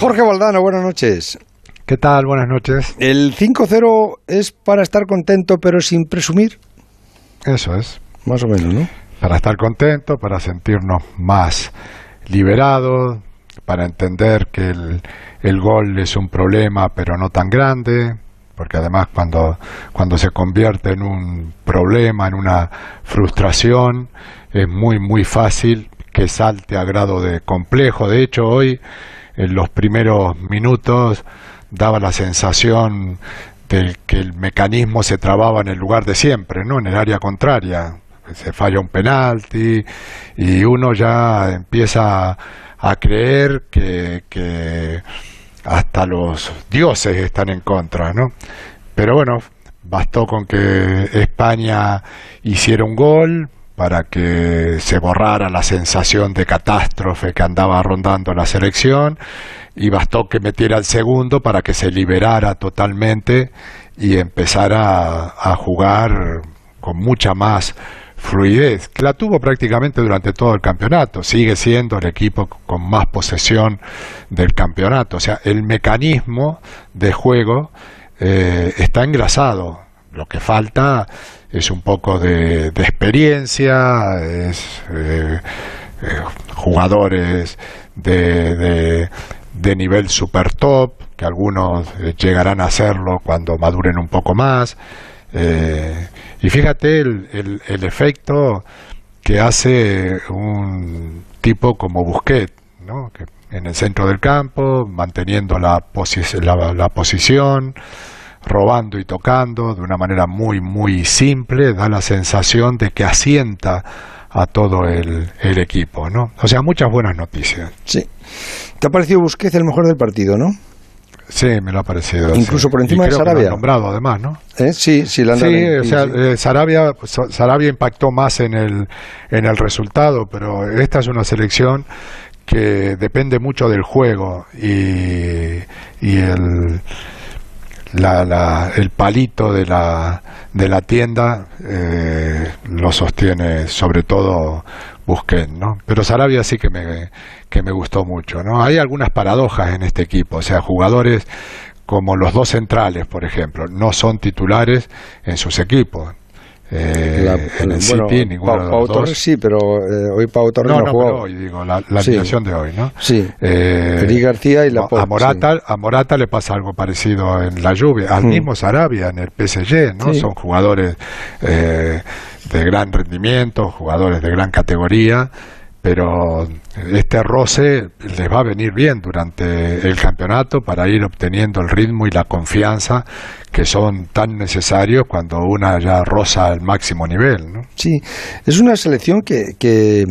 Jorge Valdano, buenas noches. ¿Qué tal? Buenas noches. ¿El 5-0 es para estar contento pero sin presumir? Eso es. Más o menos, ¿no? Para estar contento, para sentirnos más liberados, para entender que el, el gol es un problema pero no tan grande, porque además cuando, cuando se convierte en un problema, en una frustración, es muy, muy fácil que salte a grado de complejo. De hecho, hoy en los primeros minutos daba la sensación de que el mecanismo se trababa en el lugar de siempre, ¿no? En el área contraria. Se falla un penalti y uno ya empieza a creer que, que hasta los dioses están en contra, ¿no? Pero bueno, bastó con que España hiciera un gol, para que se borrara la sensación de catástrofe que andaba rondando la selección y bastó que metiera el segundo para que se liberara totalmente y empezara a, jugar con mucha más fluidez, que la tuvo prácticamente durante todo el campeonato, sigue siendo el equipo con más posesión del campeonato, o sea, el mecanismo de juego eh, está engrasado, lo que falta es un poco de, experiencia, es eh, eh, jugadores de, de, nivel super top, que algunos eh, llegarán a hacerlo cuando maduren un poco más. y fíjate el, el, efecto que hace un tipo como Busquet, ¿no? que en el centro del campo, manteniendo la, la, la posición, robando y tocando de una manera muy, muy simple, da la sensación de que asienta a todo el, equipo, ¿no? O sea, muchas buenas noticias. Sí. ¿Te ha parecido Busquets el mejor del partido, no? Sí, me lo ha parecido. Incluso por encima de Sarabia. lo nombrado además, ¿no? ¿Eh? Sí, sí, la sí, o sea, eh, Sarabia, Sarabia impactó más en el, en el resultado, pero esta es una selección que depende mucho del juego y, y el la, el palito de la, de la tienda eh, lo sostiene sobre todo Busquets, ¿no? Pero Sarabia sí que me, que me gustó mucho, ¿no? Hay algunas paradojas en este equipo, o sea, jugadores como los dos centrales, por ejemplo, no son titulares en sus equipos. Eh, en el City, ninguno Pau, Torres sí, pero eh, hoy Pau Torres no, no, jugó. hoy digo, la, la de hoy, ¿no? Sí. Eh, García y la a Morata, a Morata le pasa algo parecido en la lluvia, al mm. mismo Sarabia en el PSG, ¿no? Son jugadores eh, de gran rendimiento, jugadores de gran categoría pero este roce les va a venir bien durante el campeonato para ir obteniendo el ritmo y la confianza que son tan necesarios cuando una ya roza al máximo nivel. ¿no? Sí, es una selección que, que,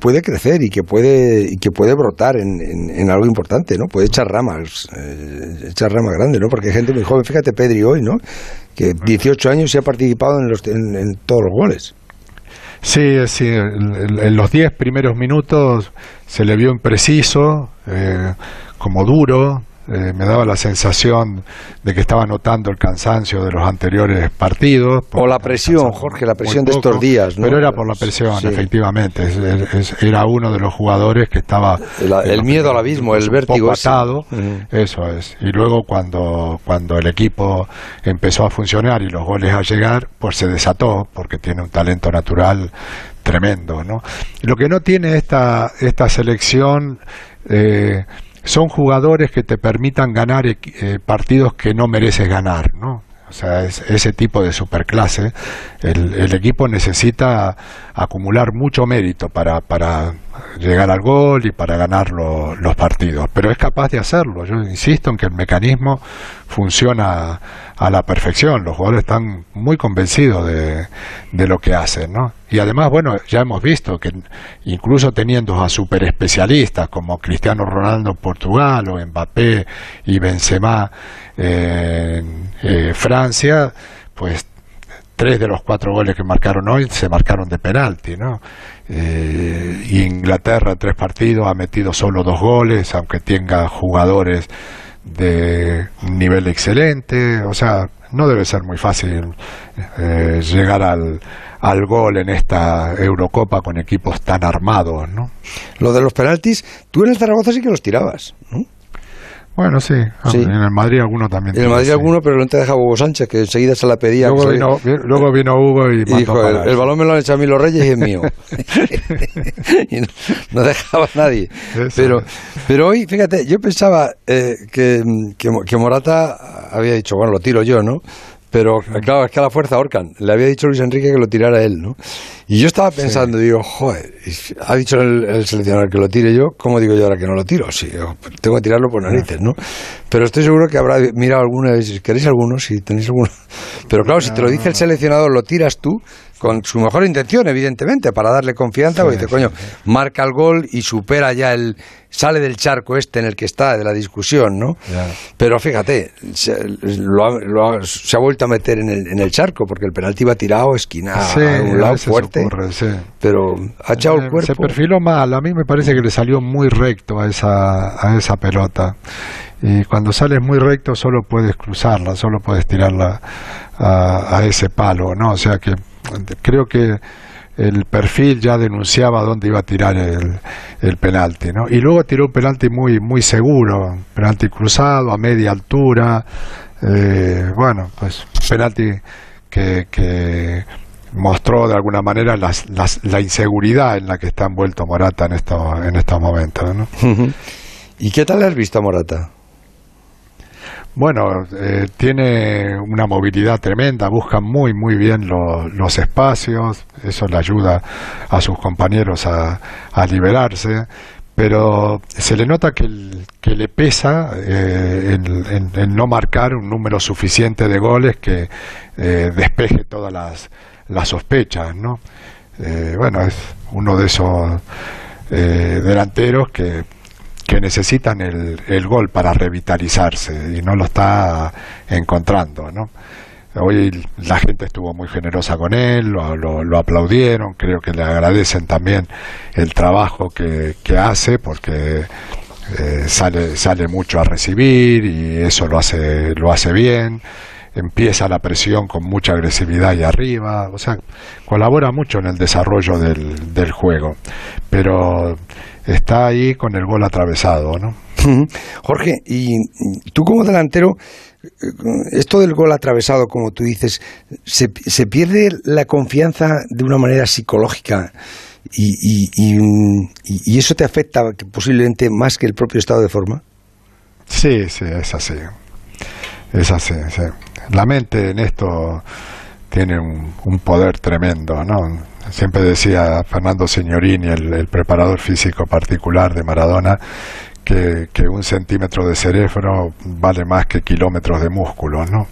puede crecer y que puede, y que puede brotar en, algo importante, ¿no? Puede echar ramas, eh, echar ramas grandes, ¿no? Porque hay gente muy joven, fíjate Pedri hoy, ¿no? Que 18 años y ha participado en, los, en todos los goles. Sí, sí en, los diez primeros minutos se le vio impreciso, eh, como duro, eh, me daba la sensación de que estaba notando el cansancio de los anteriores partidos. O la presión, Jorge, la presión de estos días. Pero era por la presión, efectivamente. era uno de los jugadores que estaba... el miedo al abismo, el vértigo. Patado, Eso es. Y luego cuando, cuando el equipo empezó a funcionar y los goles a llegar, pues se desató, porque tiene un talento natural tremendo. ¿no? Lo que no tiene esta, esta selección... Eh, son jugadores que te permitan ganar eh, partidos que no mereces ganar, ¿no? O sea, es, ese tipo de superclase, el, el equipo necesita acumular mucho mérito para, para llegar al gol y para ganar los partidos, pero es capaz de hacerlo. Yo insisto en que el mecanismo funciona a la perfección, los jugadores están muy convencidos de, de lo que hacen, ¿no? Y además, bueno, ya hemos visto que incluso teniendo a super especialistas como Cristiano Ronaldo en Portugal o Mbappé y Benzema en eh, Francia, pues tres de los cuatro goles que marcaron hoy se marcaron de penalti, ¿no? Eh, Inglaterra en tres partidos ha metido solo dos goles, aunque tenga jugadores de nivel excelente, o sea, no debe ser muy fácil eh, llegar al, al gol en esta Eurocopa con equipos tan armados, ¿no? Lo de los penaltis, tú en Zaragoza sí que los tirabas, ¿no? Bueno, sí. Ah, en el Madrid alguno también. En el Madrid alguno, pero no te deja Hugo Sánchez, que enseguida se la pedía. Luego, vino, luego vino, Hugo y, dijo, el, balón me lo han echado a mí los Reyes y es mío. y no, dejaba a nadie. pero, pero hoy, fíjate, yo pensaba eh, que, que Morata había dicho, bueno, lo tiro yo, ¿no? Pero claro, es que a la fuerza ahorcan. Le había dicho Luis Enrique que lo tirara él, ¿no? Y yo estaba pensando, digo, joder, ha dicho el, seleccionador que lo tire yo, ¿cómo digo yo ahora que no lo tiro? Sí, tengo que tirarlo por narices, ¿no? Pero estoy seguro que habrá mirado alguna vez, ¿queréis alguno? Si tenéis alguno. Pero claro, si te lo dice el seleccionador, lo tiras tú, con su mejor intención, evidentemente, para darle confianza, porque dice, coño, marca el gol y supera ya el. sale del charco este en el que está, de la discusión, ¿no? Pero fíjate, se, ha, vuelto a meter en el, en el charco, porque el penalti iba tirado, esquinado, a un lado fuerte. pero ha echado el cuerpo. Se perfiló mal, a mí me parece que le salió muy recto a esa, a esa pelota. Y cuando sales muy recto solo puedes cruzarla, solo puedes tirarla a, a ese palo, ¿no? O sea que creo que el perfil ya denunciaba dónde iba a tirar el, el penalti, ¿no? Y luego tiró un penalti muy muy seguro, penalti cruzado a media altura, eh, bueno, pues penalti que, que mostró de alguna manera las, la inseguridad en la que está envuelto Morata en estos en estos momentos, ¿no? ¿Y qué tal has visto Morata? Bueno, eh, tiene una movilidad tremenda, busca muy, muy bien los espacios, eso le ayuda a sus compañeros a, liberarse, pero se le nota que, que le pesa eh, en, no marcar un número suficiente de goles que eh, despeje todas las, las sospechas, ¿no? bueno, es uno de esos delanteros que que necesitan el, el gol para revitalizarse y no lo está encontrando, ¿no? Hoy la gente estuvo muy generosa con él, lo, lo, aplaudieron, creo que le agradecen también el trabajo que, que hace porque eh, sale, sale mucho a recibir y eso lo hace, lo hace bien empieza la presión con mucha agresividad y arriba, o sea, colabora mucho en el desarrollo del, del juego, pero está ahí con el gol atravesado, ¿no? Jorge, y tú como delantero, esto del gol atravesado, como tú dices, ¿se, se pierde la confianza de una manera psicológica y, y, y, eso te afecta posiblemente más que el propio estado de forma? Sí, sí, es así. Es así, sí. La mente en esto tiene un, poder tremendo, ¿no? Siempre decía Fernando Signorini, el, preparador físico particular de Maradona, que, un centímetro de cerebro vale más que kilómetros de músculo, ¿no?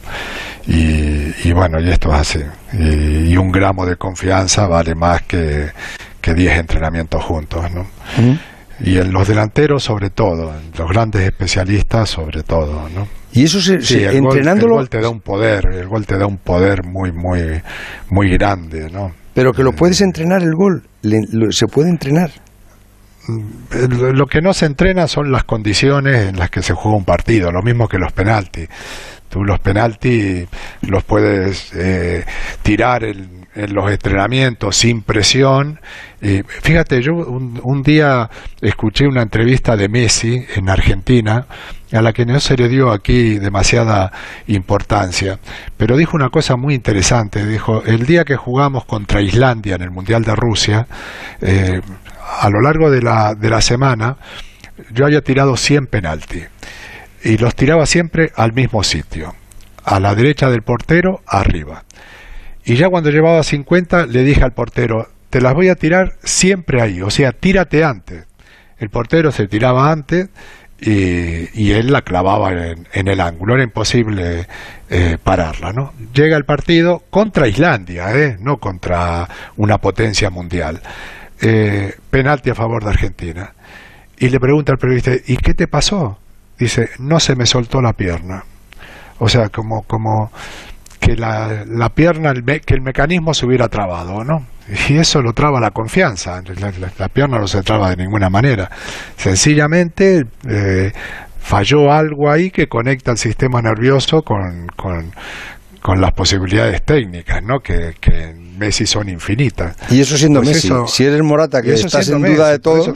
Y, bueno, y esto es así. Y, un gramo de confianza vale más que, que entrenamientos juntos, ¿no? Y en los delanteros sobre todo, en los grandes especialistas sobre todo, ¿no? Y eso se, entrenándolo. el gol te da un poder, el gol te da un poder muy, muy, muy grande, ¿no? Pero que lo puedes entrenar el gol, se puede entrenar. Mm, lo que no se entrena son las condiciones en las que se juega un partido, lo mismo que los penaltis. Tú los penaltis los puedes eh, tirar en, los entrenamientos sin presión. fíjate, yo un, día escuché una entrevista de Messi en Argentina, a la que no se le dio aquí demasiada importancia, pero dijo una cosa muy interesante. Dijo, el día que jugamos contra Islandia en el Mundial de Rusia, eh, a lo largo de la, de la semana, yo había tirado 100 penaltis y los tiraba siempre al mismo sitio, a la derecha del portero, arriba. Y ya cuando llevaba 50 le dije al portero, te las voy a tirar siempre ahí, o sea, tírate antes. El portero se tiraba antes y, él la clavaba en, el ángulo, era imposible eh, pararla. ¿no? Llega el partido contra Islandia, ¿eh? no contra una potencia mundial. Eh, penalti a favor de Argentina. Y le pregunta al periodista, ¿y qué te pasó? Dice, no se me soltó la pierna. O sea, como, como que la, la pierna, el que el mecanismo se hubiera trabado, ¿no? Y eso lo traba la confianza. La, pierna no se traba de ninguna manera. Sencillamente eh, falló algo ahí que conecta el sistema nervioso con, con, con las posibilidades técnicas, ¿no? Que, que Messi son infinitas. Y eso siendo pues Messi, si eres Morata, que estás en duda de todo,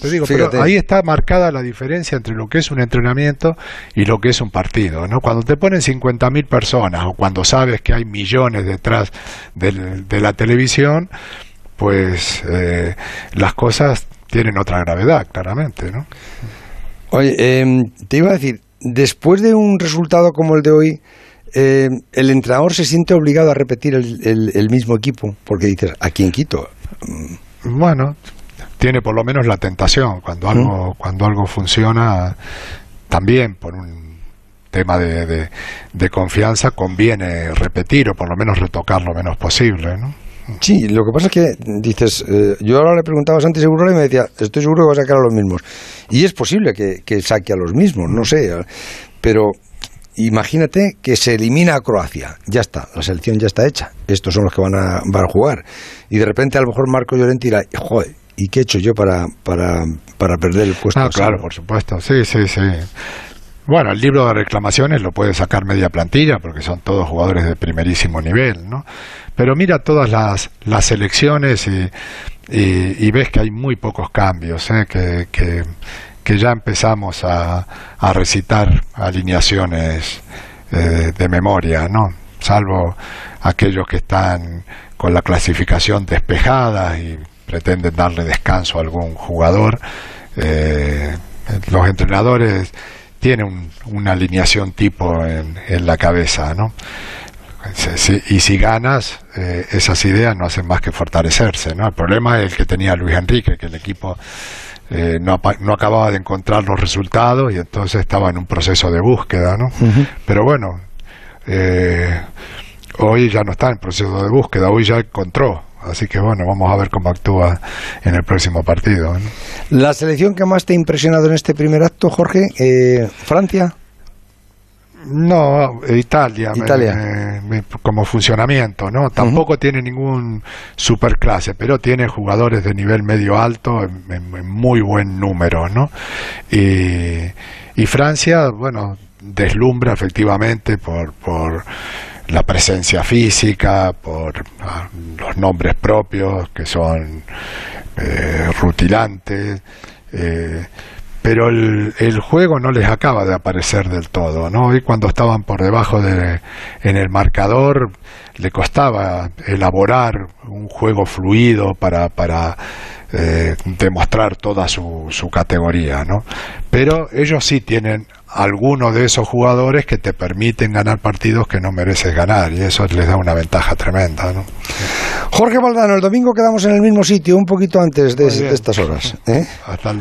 ahí está marcada la diferencia entre lo que es un entrenamiento y lo que es un partido, ¿no? Cuando te ponen 50.000 personas o cuando sabes que hay millones detrás de, la televisión, pues eh, las cosas tienen otra gravedad, claramente, ¿no? Oye, em, te iba a decir, después de un resultado como el de hoy, eh, el entrenador se siente obligado a repetir el, mismo equipo, porque dices, ¿a quién quito? Bueno, tiene por lo menos la tentación. Cuando algo, cuando algo funciona, también por un tema de, de, confianza conviene repetir o por lo menos retocar lo menos posible, ¿no? Sí, lo que pasa es que dices, eh, yo ahora le preguntaba a Santi Seguro y me decía, estoy seguro que va a sacar a los mismos. Y es posible que, que saque a los mismos, no sé, pero imagínate que se elimina a Croacia, ya está, la selección ya está hecha, estos son los que van a, van a jugar, y de repente a lo mejor Marco Llorente dirá, joder, ¿y qué he hecho yo para, para, para perder el puesto? Ah, claro, por supuesto, sí, sí, sí. Bueno, el libro de reclamaciones lo puede sacar media plantilla porque son todos jugadores de primerísimo nivel, ¿no? Pero mira todas las, las selecciones y, y, ves que hay muy pocos cambios, ¿eh? que, que que ya empezamos a, a recitar alineaciones eh, de memoria, ¿no? Salvo aquellos que están con la clasificación despejada y pretenden darle descanso a algún jugador. Eh, los entrenadores tienen una alineación tipo en, en la cabeza, ¿no? y si ganas, eh, esas ideas no hacen más que fortalecerse, ¿no? El problema es el que tenía Luis Enrique, que el equipo eh, no, no, acababa de encontrar los resultados y entonces estaba en un proceso de búsqueda, ¿no? Pero bueno, eh, hoy ya no está en proceso de búsqueda, hoy ya encontró. Así que bueno, vamos a ver cómo actúa en el próximo partido. La selección que más te ha impresionado en este primer acto, Jorge, eh, Francia. No, Italia, como funcionamiento, ¿no? Tampoco tiene ningún superclase, pero tiene jugadores de nivel medio alto en, muy buen número, ¿no? Y, Francia, bueno, deslumbra efectivamente por, por la presencia física, por ah, los nombres propios que son eh, rutilantes. Eh, pero el, el, juego no les acaba de aparecer del todo, ¿no? Y cuando estaban por debajo de, en el marcador, le costaba elaborar un juego fluido para, para eh, demostrar toda su, su categoría, ¿no? Pero ellos sí tienen algunos de esos jugadores que te permiten ganar partidos que no mereces ganar y eso les da una ventaja tremenda. ¿no? Jorge Valdano, el domingo quedamos en el mismo sitio, un poquito antes de, estas horas. ¿eh? Hasta el